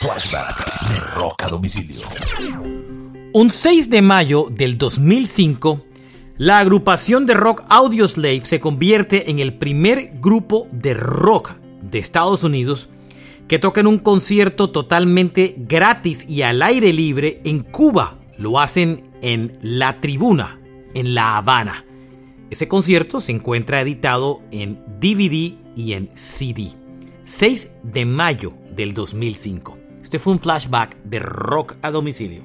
Flashback de Rock a Domicilio. Un 6 de mayo del 2005, la agrupación de rock Audioslave se convierte en el primer grupo de rock de Estados Unidos que toca en un concierto totalmente gratis y al aire libre en Cuba. Lo hacen en La Tribuna, en La Habana. Ese concierto se encuentra editado en DVD y en CD. 6 de mayo del 2005. Este fue un flashback de rock a domicilio.